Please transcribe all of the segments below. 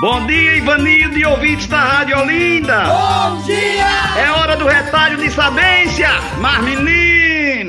Bom dia, Ivanildo e ouvintes da Rádio Olinda. Bom dia! É hora do retalho de sabência, mas menino.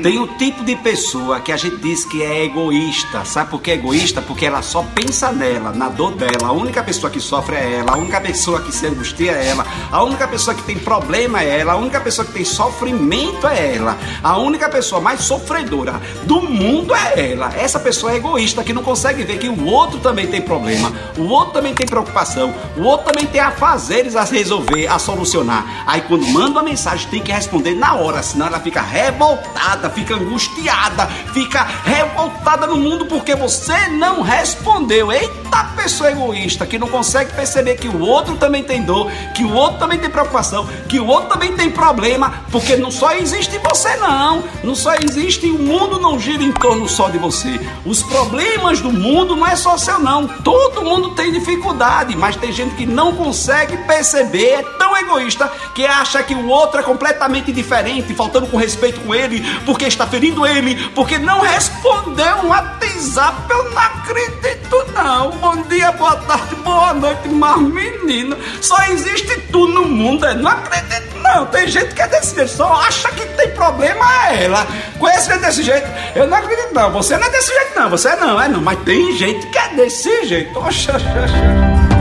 Tem o tipo de pessoa que a gente diz que é egoísta. Sabe por que é egoísta? Porque ela só pensa nela, na dor dela. A única pessoa que sofre é ela, a única pessoa que se angustia é ela, a única pessoa que tem problema é ela, a única pessoa que tem sofrimento é ela, a única pessoa mais sofredora do mundo é ela. Essa pessoa é egoísta que não consegue ver que o outro também tem problema, o outro também tem preocupação, o outro também tem afazeres a resolver, a solucionar. Aí quando manda uma mensagem tem que responder na hora, senão ela fica revoltada, fica angustiada, fica revoltada no mundo porque você não respondeu. Eita pessoa egoísta que não consegue perceber que o outro também tem dor, que o outro também tem preocupação, que o outro também tem problema, porque não só existe você não, não só existe o mundo não gira em torno só de você. Os problemas do mundo não é só seu não. Todo mundo tem dificuldade, mas tem gente que não consegue perceber, é tão egoísta que acha que o outro é completamente diferente, faltando com respeito com ele, porque está ferindo ele, porque não respondeu um WhatsApp. Eu não acredito, não. Bom dia, boa tarde, boa noite, mas menina, só existe tu no mundo. Eu não acredito, não. Tem gente que é desse jeito, só acha que tem problema é ela. Conhece desse jeito? Eu não acredito, não. Você não é desse jeito, não. Você não, é não. Mas tem gente que é desse jeito. Oxa, oxa, oxa.